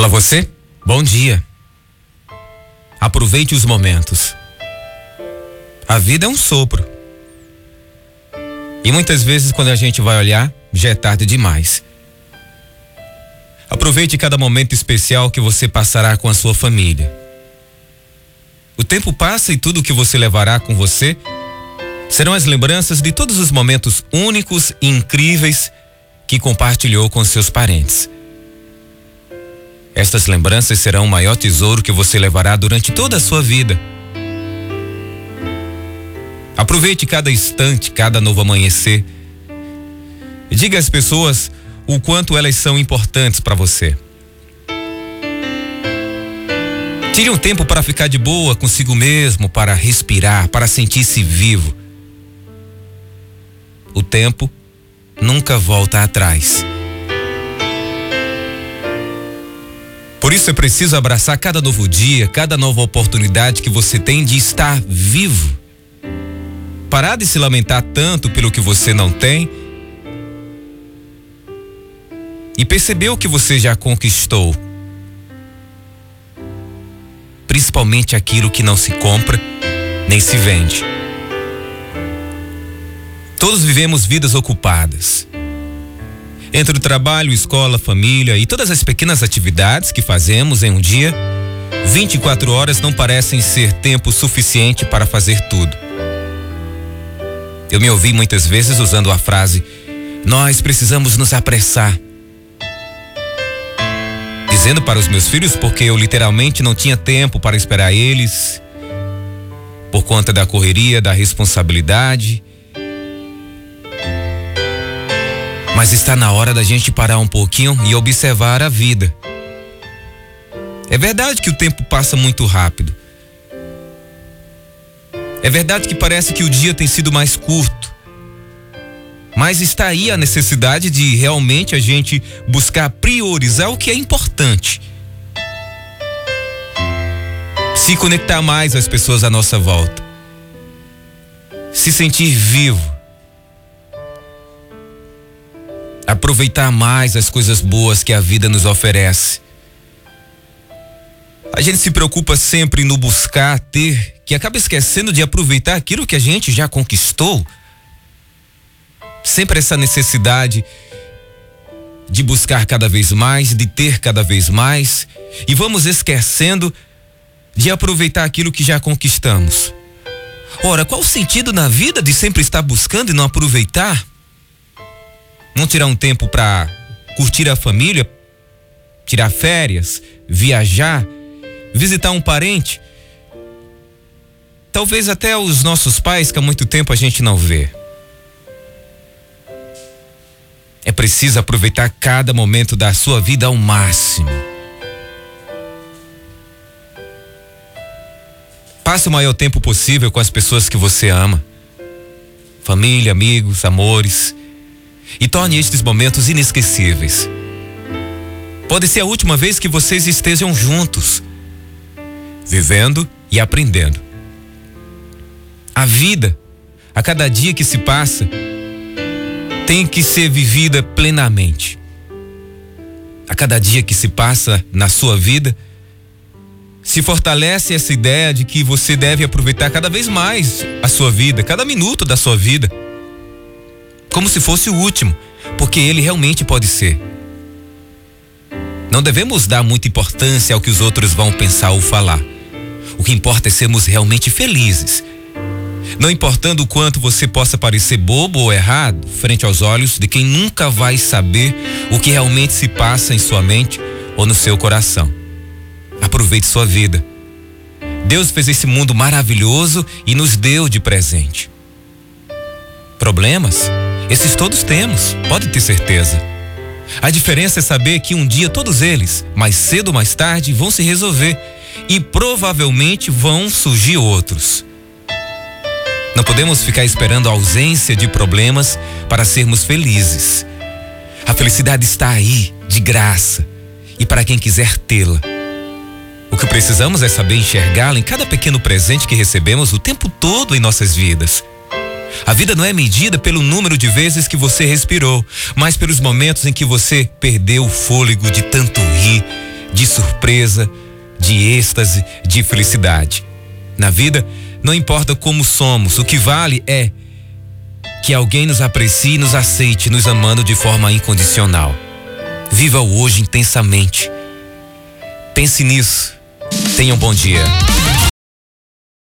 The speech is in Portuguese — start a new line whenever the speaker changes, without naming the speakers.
Olá você, bom dia. Aproveite os momentos. A vida é um sopro. E muitas vezes quando a gente vai olhar, já é tarde demais. Aproveite cada momento especial que você passará com a sua família. O tempo passa e tudo que você levará com você serão as lembranças de todos os momentos únicos e incríveis que compartilhou com seus parentes. Estas lembranças serão o maior tesouro que você levará durante toda a sua vida. Aproveite cada instante, cada novo amanhecer. Diga às pessoas o quanto elas são importantes para você. Tire um tempo para ficar de boa consigo mesmo, para respirar, para sentir-se vivo. O tempo nunca volta atrás. Por isso é preciso abraçar cada novo dia, cada nova oportunidade que você tem de estar vivo. Parar de se lamentar tanto pelo que você não tem e perceber o que você já conquistou. Principalmente aquilo que não se compra nem se vende. Todos vivemos vidas ocupadas. Entre o trabalho, escola, família e todas as pequenas atividades que fazemos em um dia, 24 horas não parecem ser tempo suficiente para fazer tudo. Eu me ouvi muitas vezes usando a frase: Nós precisamos nos apressar. Dizendo para os meus filhos porque eu literalmente não tinha tempo para esperar eles, por conta da correria, da responsabilidade Mas está na hora da gente parar um pouquinho e observar a vida. É verdade que o tempo passa muito rápido. É verdade que parece que o dia tem sido mais curto. Mas está aí a necessidade de realmente a gente buscar priorizar o que é importante. Se conectar mais às pessoas à nossa volta. Se sentir vivo aproveitar mais as coisas boas que a vida nos oferece. A gente se preocupa sempre no buscar ter, que acaba esquecendo de aproveitar aquilo que a gente já conquistou. Sempre essa necessidade de buscar cada vez mais, de ter cada vez mais, e vamos esquecendo de aproveitar aquilo que já conquistamos. Ora, qual o sentido na vida de sempre estar buscando e não aproveitar? Não tirar um tempo para curtir a família, tirar férias, viajar, visitar um parente. Talvez até os nossos pais que há muito tempo a gente não vê. É preciso aproveitar cada momento da sua vida ao máximo. Passe o maior tempo possível com as pessoas que você ama. Família, amigos, amores e torne estes momentos inesquecíveis. Pode ser a última vez que vocês estejam juntos, vivendo e aprendendo. A vida, a cada dia que se passa, tem que ser vivida plenamente. A cada dia que se passa na sua vida, se fortalece essa ideia de que você deve aproveitar cada vez mais a sua vida, cada minuto da sua vida como se fosse o último, porque ele realmente pode ser. Não devemos dar muita importância ao que os outros vão pensar ou falar. O que importa é sermos realmente felizes. Não importando o quanto você possa parecer bobo ou errado frente aos olhos de quem nunca vai saber o que realmente se passa em sua mente ou no seu coração. Aproveite sua vida. Deus fez esse mundo maravilhoso e nos deu de presente. Problemas? Esses todos temos, pode ter certeza. A diferença é saber que um dia todos eles, mais cedo ou mais tarde, vão se resolver e provavelmente vão surgir outros. Não podemos ficar esperando a ausência de problemas para sermos felizes. A felicidade está aí, de graça, e para quem quiser tê-la. O que precisamos é saber enxergá-la em cada pequeno presente que recebemos o tempo todo em nossas vidas. A vida não é medida pelo número de vezes que você respirou, mas pelos momentos em que você perdeu o fôlego de tanto rir, de surpresa, de êxtase, de felicidade. Na vida, não importa como somos, o que vale é que alguém nos aprecie, nos aceite, nos amando de forma incondicional. Viva o hoje intensamente. Pense nisso. Tenha um bom dia.